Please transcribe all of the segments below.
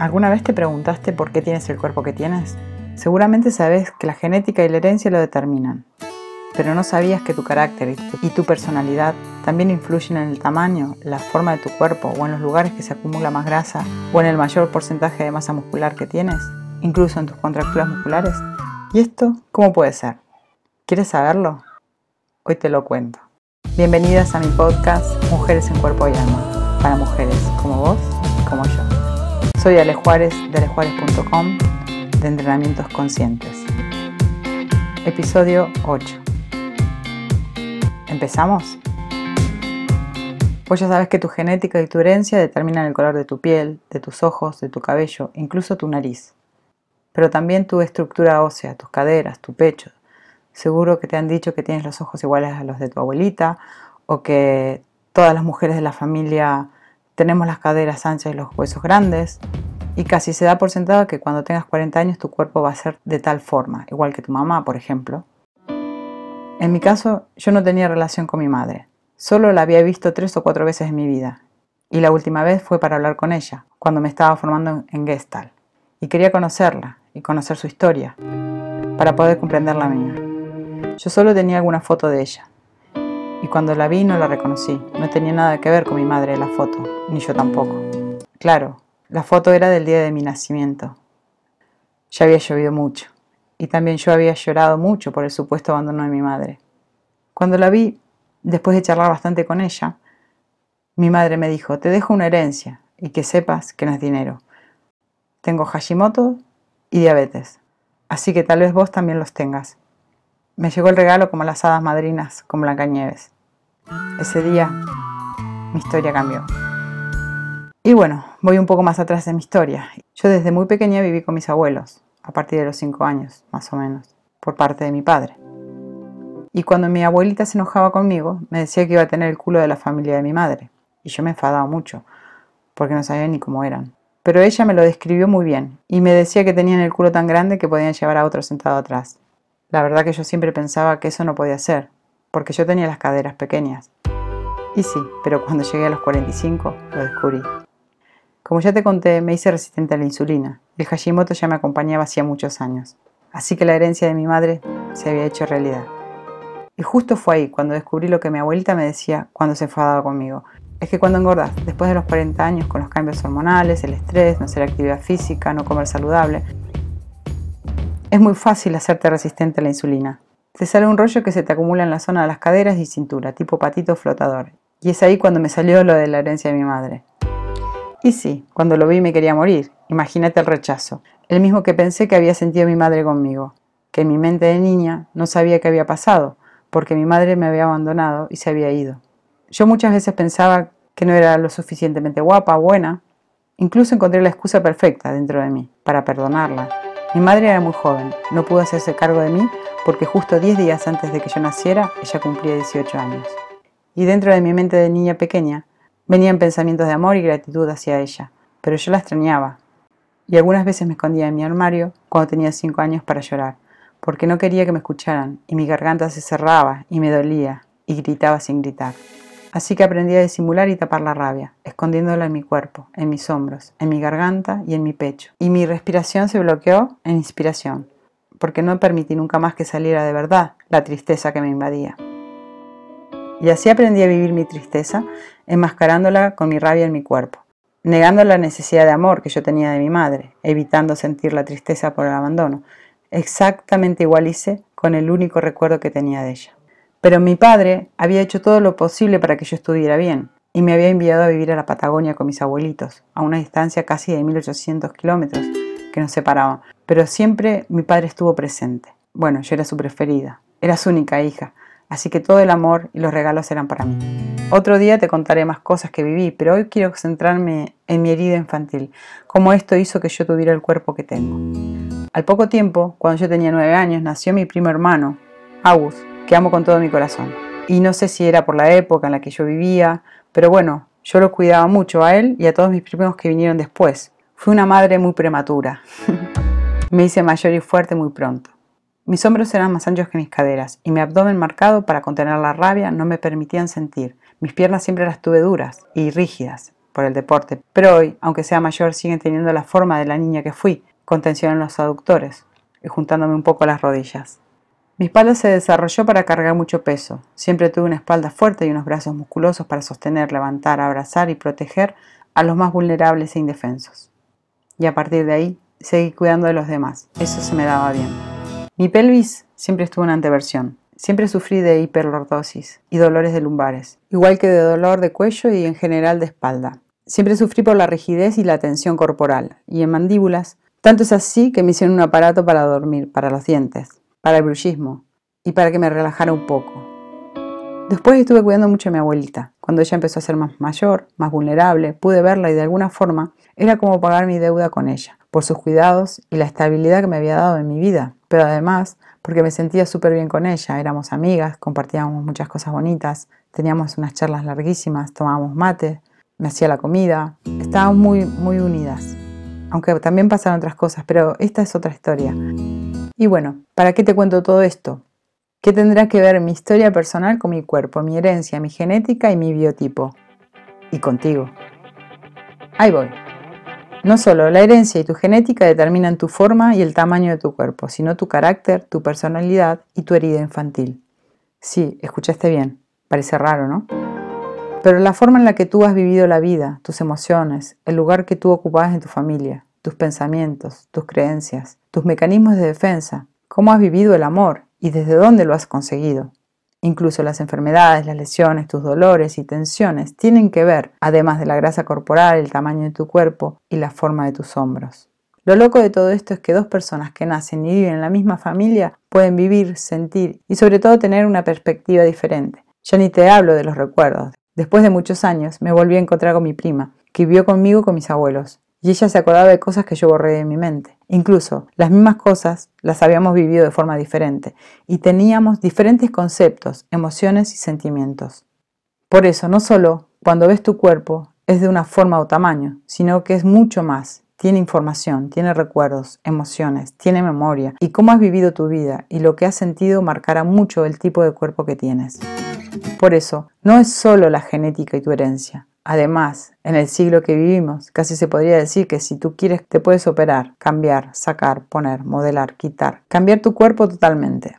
¿Alguna vez te preguntaste por qué tienes el cuerpo que tienes? Seguramente sabes que la genética y la herencia lo determinan, pero no sabías que tu carácter y tu personalidad también influyen en el tamaño, la forma de tu cuerpo o en los lugares que se acumula más grasa o en el mayor porcentaje de masa muscular que tienes, incluso en tus contracturas musculares. ¿Y esto cómo puede ser? ¿Quieres saberlo? Hoy te lo cuento. Bienvenidas a mi podcast Mujeres en Cuerpo y Alma, para mujeres como vos y como yo. Soy Ale Juárez de alejuárez.com de Entrenamientos Conscientes. Episodio 8. ¿Empezamos? Pues ya sabes que tu genética y tu herencia determinan el color de tu piel, de tus ojos, de tu cabello, incluso tu nariz. Pero también tu estructura ósea, tus caderas, tu pecho. Seguro que te han dicho que tienes los ojos iguales a los de tu abuelita o que todas las mujeres de la familia tenemos las caderas anchas y los huesos grandes, y casi se da por sentado que cuando tengas 40 años tu cuerpo va a ser de tal forma, igual que tu mamá, por ejemplo. En mi caso, yo no tenía relación con mi madre, solo la había visto tres o cuatro veces en mi vida, y la última vez fue para hablar con ella, cuando me estaba formando en Gestalt, y quería conocerla y conocer su historia, para poder comprender la mía. Yo solo tenía alguna foto de ella, cuando la vi no la reconocí. No tenía nada que ver con mi madre la foto, ni yo tampoco. Claro, la foto era del día de mi nacimiento. Ya había llovido mucho, y también yo había llorado mucho por el supuesto abandono de mi madre. Cuando la vi, después de charlar bastante con ella, mi madre me dijo, te dejo una herencia y que sepas que no es dinero. Tengo Hashimoto y diabetes, así que tal vez vos también los tengas. Me llegó el regalo como las hadas madrinas con Blancanieves. Ese día mi historia cambió. Y bueno, voy un poco más atrás de mi historia. Yo desde muy pequeña viví con mis abuelos, a partir de los 5 años, más o menos, por parte de mi padre. Y cuando mi abuelita se enojaba conmigo, me decía que iba a tener el culo de la familia de mi madre. Y yo me enfadaba mucho, porque no sabía ni cómo eran. Pero ella me lo describió muy bien, y me decía que tenían el culo tan grande que podían llevar a otro sentado atrás. La verdad que yo siempre pensaba que eso no podía ser, porque yo tenía las caderas pequeñas. Y sí, pero cuando llegué a los 45 lo descubrí. Como ya te conté, me hice resistente a la insulina. El Hashimoto ya me acompañaba hacía muchos años. Así que la herencia de mi madre se había hecho realidad. Y justo fue ahí cuando descubrí lo que mi abuelita me decía cuando se enfadaba conmigo. Es que cuando engordas, después de los 40 años, con los cambios hormonales, el estrés, no hacer actividad física, no comer saludable, es muy fácil hacerte resistente a la insulina. Te sale un rollo que se te acumula en la zona de las caderas y cintura, tipo patito flotador. Y es ahí cuando me salió lo de la herencia de mi madre. Y sí, cuando lo vi me quería morir. Imagínate el rechazo. El mismo que pensé que había sentido mi madre conmigo. Que en mi mente de niña no sabía qué había pasado, porque mi madre me había abandonado y se había ido. Yo muchas veces pensaba que no era lo suficientemente guapa, buena. Incluso encontré la excusa perfecta dentro de mí para perdonarla mi madre era muy joven, no pudo hacerse cargo de mí porque justo 10 días antes de que yo naciera, ella cumplía 18 años. Y dentro de mi mente de niña pequeña, venían pensamientos de amor y gratitud hacia ella, pero yo la extrañaba. Y algunas veces me escondía en mi armario cuando tenía 5 años para llorar, porque no quería que me escucharan, y mi garganta se cerraba y me dolía, y gritaba sin gritar. Así que aprendí a disimular y tapar la rabia, escondiéndola en mi cuerpo, en mis hombros, en mi garganta y en mi pecho. Y mi respiración se bloqueó en inspiración, porque no permití nunca más que saliera de verdad la tristeza que me invadía. Y así aprendí a vivir mi tristeza, enmascarándola con mi rabia en mi cuerpo, negando la necesidad de amor que yo tenía de mi madre, evitando sentir la tristeza por el abandono. Exactamente igual hice con el único recuerdo que tenía de ella. Pero mi padre había hecho todo lo posible para que yo estuviera bien y me había enviado a vivir a la Patagonia con mis abuelitos, a una distancia casi de 1800 kilómetros que nos separaban. Pero siempre mi padre estuvo presente. Bueno, yo era su preferida, era su única hija, así que todo el amor y los regalos eran para mí. Otro día te contaré más cosas que viví, pero hoy quiero centrarme en mi herida infantil, cómo esto hizo que yo tuviera el cuerpo que tengo. Al poco tiempo, cuando yo tenía nueve años, nació mi primo hermano, August, que amo con todo mi corazón. Y no sé si era por la época en la que yo vivía, pero bueno, yo lo cuidaba mucho a él y a todos mis primos que vinieron después. Fui una madre muy prematura. me hice mayor y fuerte muy pronto. Mis hombros eran más anchos que mis caderas y mi abdomen marcado para contener la rabia no me permitían sentir. Mis piernas siempre las tuve duras y rígidas por el deporte, pero hoy, aunque sea mayor, sigue teniendo la forma de la niña que fui, con tensión en los aductores y juntándome un poco las rodillas. Mi espalda se desarrolló para cargar mucho peso. Siempre tuve una espalda fuerte y unos brazos musculosos para sostener, levantar, abrazar y proteger a los más vulnerables e indefensos. Y a partir de ahí, seguí cuidando de los demás. Eso se me daba bien. Mi pelvis siempre estuvo en anteversión. Siempre sufrí de hiperlordosis y dolores de lumbares, igual que de dolor de cuello y en general de espalda. Siempre sufrí por la rigidez y la tensión corporal, y en mandíbulas. Tanto es así que me hicieron un aparato para dormir, para los dientes, para el bruxismo y para que me relajara un poco. Después estuve cuidando mucho a mi abuelita. Cuando ella empezó a ser más mayor, más vulnerable, pude verla y de alguna forma era como pagar mi deuda con ella, por sus cuidados y la estabilidad que me había dado en mi vida. Pero además porque me sentía súper bien con ella, éramos amigas, compartíamos muchas cosas bonitas, teníamos unas charlas larguísimas, tomábamos mate, me hacía la comida, estábamos muy, muy unidas. Aunque también pasaron otras cosas, pero esta es otra historia. Y bueno, ¿para qué te cuento todo esto? ¿Qué tendrá que ver mi historia personal con mi cuerpo, mi herencia, mi genética y mi biotipo? Y contigo. Ahí voy. No solo la herencia y tu genética determinan tu forma y el tamaño de tu cuerpo, sino tu carácter, tu personalidad y tu herida infantil. Sí, escuchaste bien. Parece raro, ¿no? Pero la forma en la que tú has vivido la vida, tus emociones, el lugar que tú ocupabas en tu familia, tus pensamientos, tus creencias, tus mecanismos de defensa, cómo has vivido el amor y desde dónde lo has conseguido. Incluso las enfermedades, las lesiones, tus dolores y tensiones tienen que ver, además de la grasa corporal, el tamaño de tu cuerpo y la forma de tus hombros. Lo loco de todo esto es que dos personas que nacen y viven en la misma familia pueden vivir, sentir y sobre todo tener una perspectiva diferente. Ya ni te hablo de los recuerdos. Después de muchos años me volví a encontrar con mi prima, que vivió conmigo con mis abuelos y ella se acordaba de cosas que yo borré de mi mente. Incluso las mismas cosas las habíamos vivido de forma diferente y teníamos diferentes conceptos, emociones y sentimientos. Por eso, no solo cuando ves tu cuerpo es de una forma o tamaño, sino que es mucho más. Tiene información, tiene recuerdos, emociones, tiene memoria y cómo has vivido tu vida y lo que has sentido marcará mucho el tipo de cuerpo que tienes. Por eso, no es solo la genética y tu herencia, Además, en el siglo que vivimos, casi se podría decir que si tú quieres te puedes operar, cambiar, sacar, poner, modelar, quitar, cambiar tu cuerpo totalmente.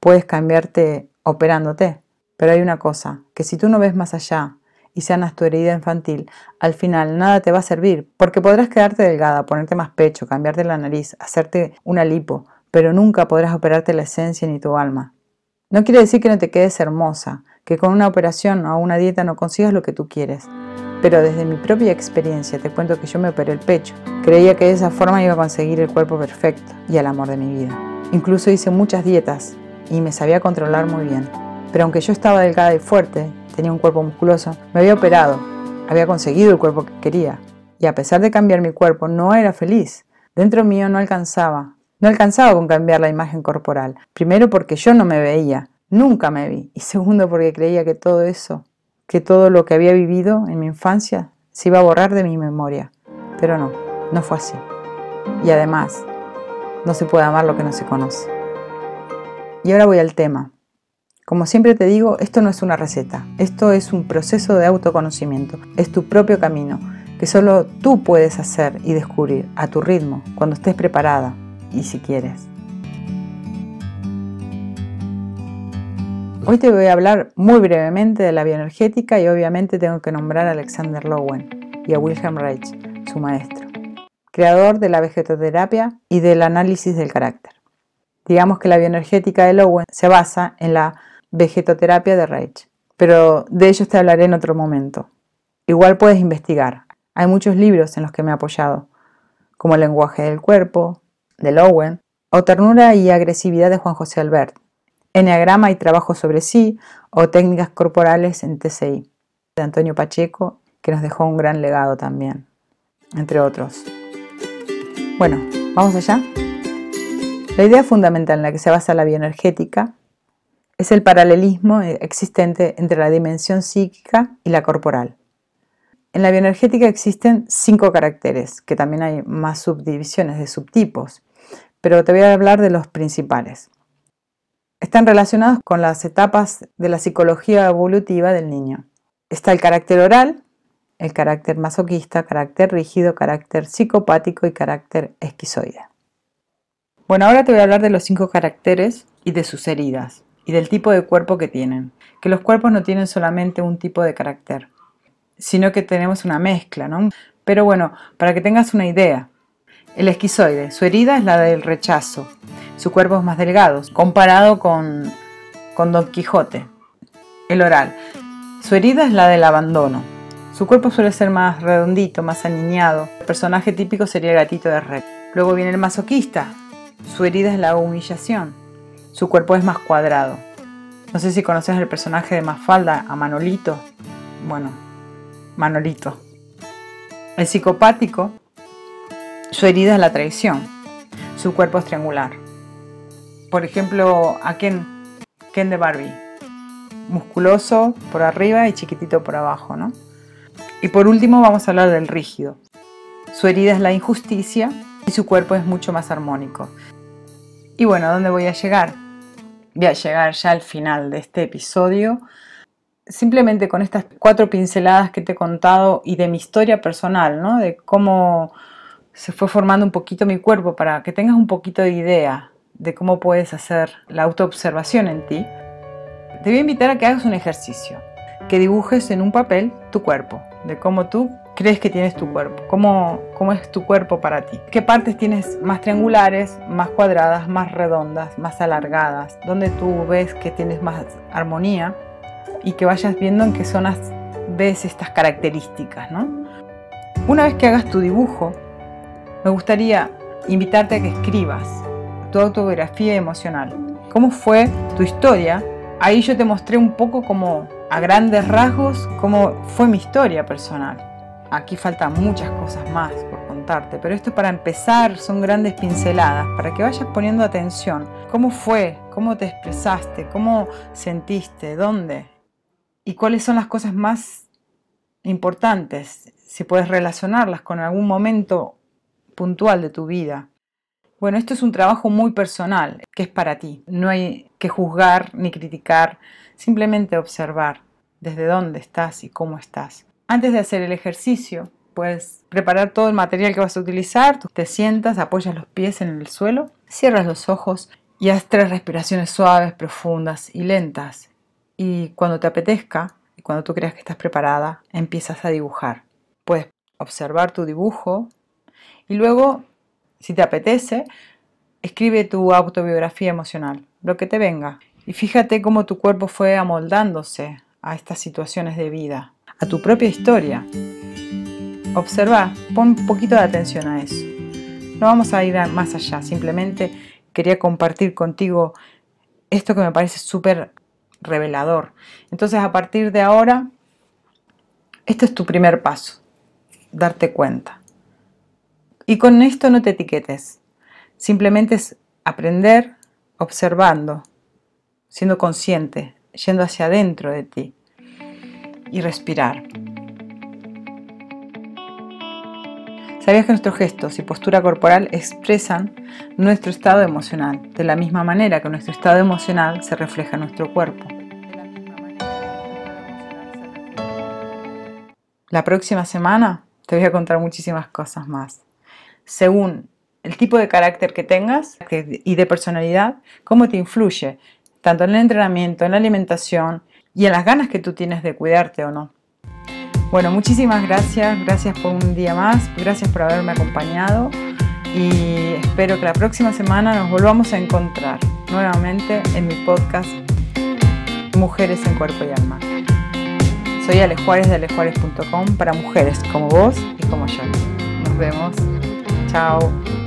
Puedes cambiarte operándote, pero hay una cosa, que si tú no ves más allá y sanas tu herida infantil, al final nada te va a servir, porque podrás quedarte delgada, ponerte más pecho, cambiarte la nariz, hacerte una lipo, pero nunca podrás operarte la esencia ni tu alma. No quiere decir que no te quedes hermosa, que con una operación o una dieta no consigas lo que tú quieres. Pero desde mi propia experiencia te cuento que yo me operé el pecho. Creía que de esa forma iba a conseguir el cuerpo perfecto y el amor de mi vida. Incluso hice muchas dietas y me sabía controlar muy bien. Pero aunque yo estaba delgada y fuerte, tenía un cuerpo musculoso, me había operado, había conseguido el cuerpo que quería. Y a pesar de cambiar mi cuerpo, no era feliz. Dentro mío no alcanzaba. No alcanzaba con cambiar la imagen corporal. Primero porque yo no me veía. Nunca me vi. Y segundo, porque creía que todo eso, que todo lo que había vivido en mi infancia, se iba a borrar de mi memoria. Pero no, no fue así. Y además, no se puede amar lo que no se conoce. Y ahora voy al tema. Como siempre te digo, esto no es una receta, esto es un proceso de autoconocimiento, es tu propio camino, que solo tú puedes hacer y descubrir a tu ritmo, cuando estés preparada y si quieres. Hoy te voy a hablar muy brevemente de la bioenergética y obviamente tengo que nombrar a Alexander Lowen y a Wilhelm Reich, su maestro, creador de la vegetoterapia y del análisis del carácter. Digamos que la bioenergética de Lowen se basa en la vegetoterapia de Reich, pero de ellos te hablaré en otro momento. Igual puedes investigar. Hay muchos libros en los que me he apoyado, como El lenguaje del cuerpo, de Lowen, o Ternura y agresividad de Juan José Albert, Enneagrama y trabajo sobre sí o técnicas corporales en TCI de Antonio Pacheco, que nos dejó un gran legado también, entre otros. Bueno, ¿vamos allá? La idea fundamental en la que se basa la bioenergética es el paralelismo existente entre la dimensión psíquica y la corporal. En la bioenergética existen cinco caracteres, que también hay más subdivisiones de subtipos, pero te voy a hablar de los principales están relacionados con las etapas de la psicología evolutiva del niño. Está el carácter oral, el carácter masoquista, carácter rígido, carácter psicopático y carácter esquizoide. Bueno, ahora te voy a hablar de los cinco caracteres y de sus heridas y del tipo de cuerpo que tienen. Que los cuerpos no tienen solamente un tipo de carácter, sino que tenemos una mezcla, ¿no? Pero bueno, para que tengas una idea, el esquizoide, su herida es la del rechazo, su cuerpo es más delgado, comparado con, con Don Quijote. El oral, su herida es la del abandono, su cuerpo suele ser más redondito, más aniñado. El personaje típico sería el gatito de Red. Luego viene el masoquista, su herida es la humillación, su cuerpo es más cuadrado. No sé si conoces el personaje de Mafalda, a Manolito. Bueno, Manolito. El psicopático, su herida es la traición, su cuerpo es triangular. Por ejemplo, a Ken, Ken de Barbie, musculoso por arriba y chiquitito por abajo, ¿no? Y por último vamos a hablar del rígido. Su herida es la injusticia y su cuerpo es mucho más armónico. Y bueno, ¿a dónde voy a llegar? Voy a llegar ya al final de este episodio simplemente con estas cuatro pinceladas que te he contado y de mi historia personal, ¿no? De cómo se fue formando un poquito mi cuerpo para que tengas un poquito de idea de cómo puedes hacer la autoobservación en ti, te voy a invitar a que hagas un ejercicio, que dibujes en un papel tu cuerpo, de cómo tú crees que tienes tu cuerpo, cómo, cómo es tu cuerpo para ti, qué partes tienes más triangulares, más cuadradas, más redondas, más alargadas, donde tú ves que tienes más armonía y que vayas viendo en qué zonas ves estas características. ¿no? Una vez que hagas tu dibujo, me gustaría invitarte a que escribas tu autobiografía emocional. ¿Cómo fue tu historia? Ahí yo te mostré un poco como a grandes rasgos cómo fue mi historia personal. Aquí faltan muchas cosas más por contarte, pero esto para empezar son grandes pinceladas para que vayas poniendo atención. ¿Cómo fue? ¿Cómo te expresaste? ¿Cómo sentiste? ¿Dónde? y cuáles son las cosas más importantes, si puedes relacionarlas con algún momento puntual de tu vida. Bueno, esto es un trabajo muy personal, que es para ti. No hay que juzgar ni criticar, simplemente observar desde dónde estás y cómo estás. Antes de hacer el ejercicio, puedes preparar todo el material que vas a utilizar, te sientas, apoyas los pies en el suelo, cierras los ojos y haz tres respiraciones suaves, profundas y lentas y cuando te apetezca y cuando tú creas que estás preparada, empiezas a dibujar. Puedes observar tu dibujo y luego, si te apetece, escribe tu autobiografía emocional, lo que te venga. Y fíjate cómo tu cuerpo fue amoldándose a estas situaciones de vida, a tu propia historia. Observa, pon un poquito de atención a eso. No vamos a ir más allá, simplemente quería compartir contigo esto que me parece súper revelador. Entonces a partir de ahora, este es tu primer paso, darte cuenta. Y con esto no te etiquetes, simplemente es aprender observando, siendo consciente, yendo hacia adentro de ti y respirar. ¿Sabías que nuestros gestos y postura corporal expresan nuestro estado emocional, de la misma manera que nuestro estado emocional se refleja en nuestro cuerpo? La próxima semana te voy a contar muchísimas cosas más. Según el tipo de carácter que tengas y de personalidad, cómo te influye, tanto en el entrenamiento, en la alimentación y en las ganas que tú tienes de cuidarte o no. Bueno, muchísimas gracias, gracias por un día más, gracias por haberme acompañado y espero que la próxima semana nos volvamos a encontrar nuevamente en mi podcast Mujeres en Cuerpo y Alma. Soy Ale Juárez de alejuárez.com para mujeres como vos y como yo. Nos vemos. Ciao.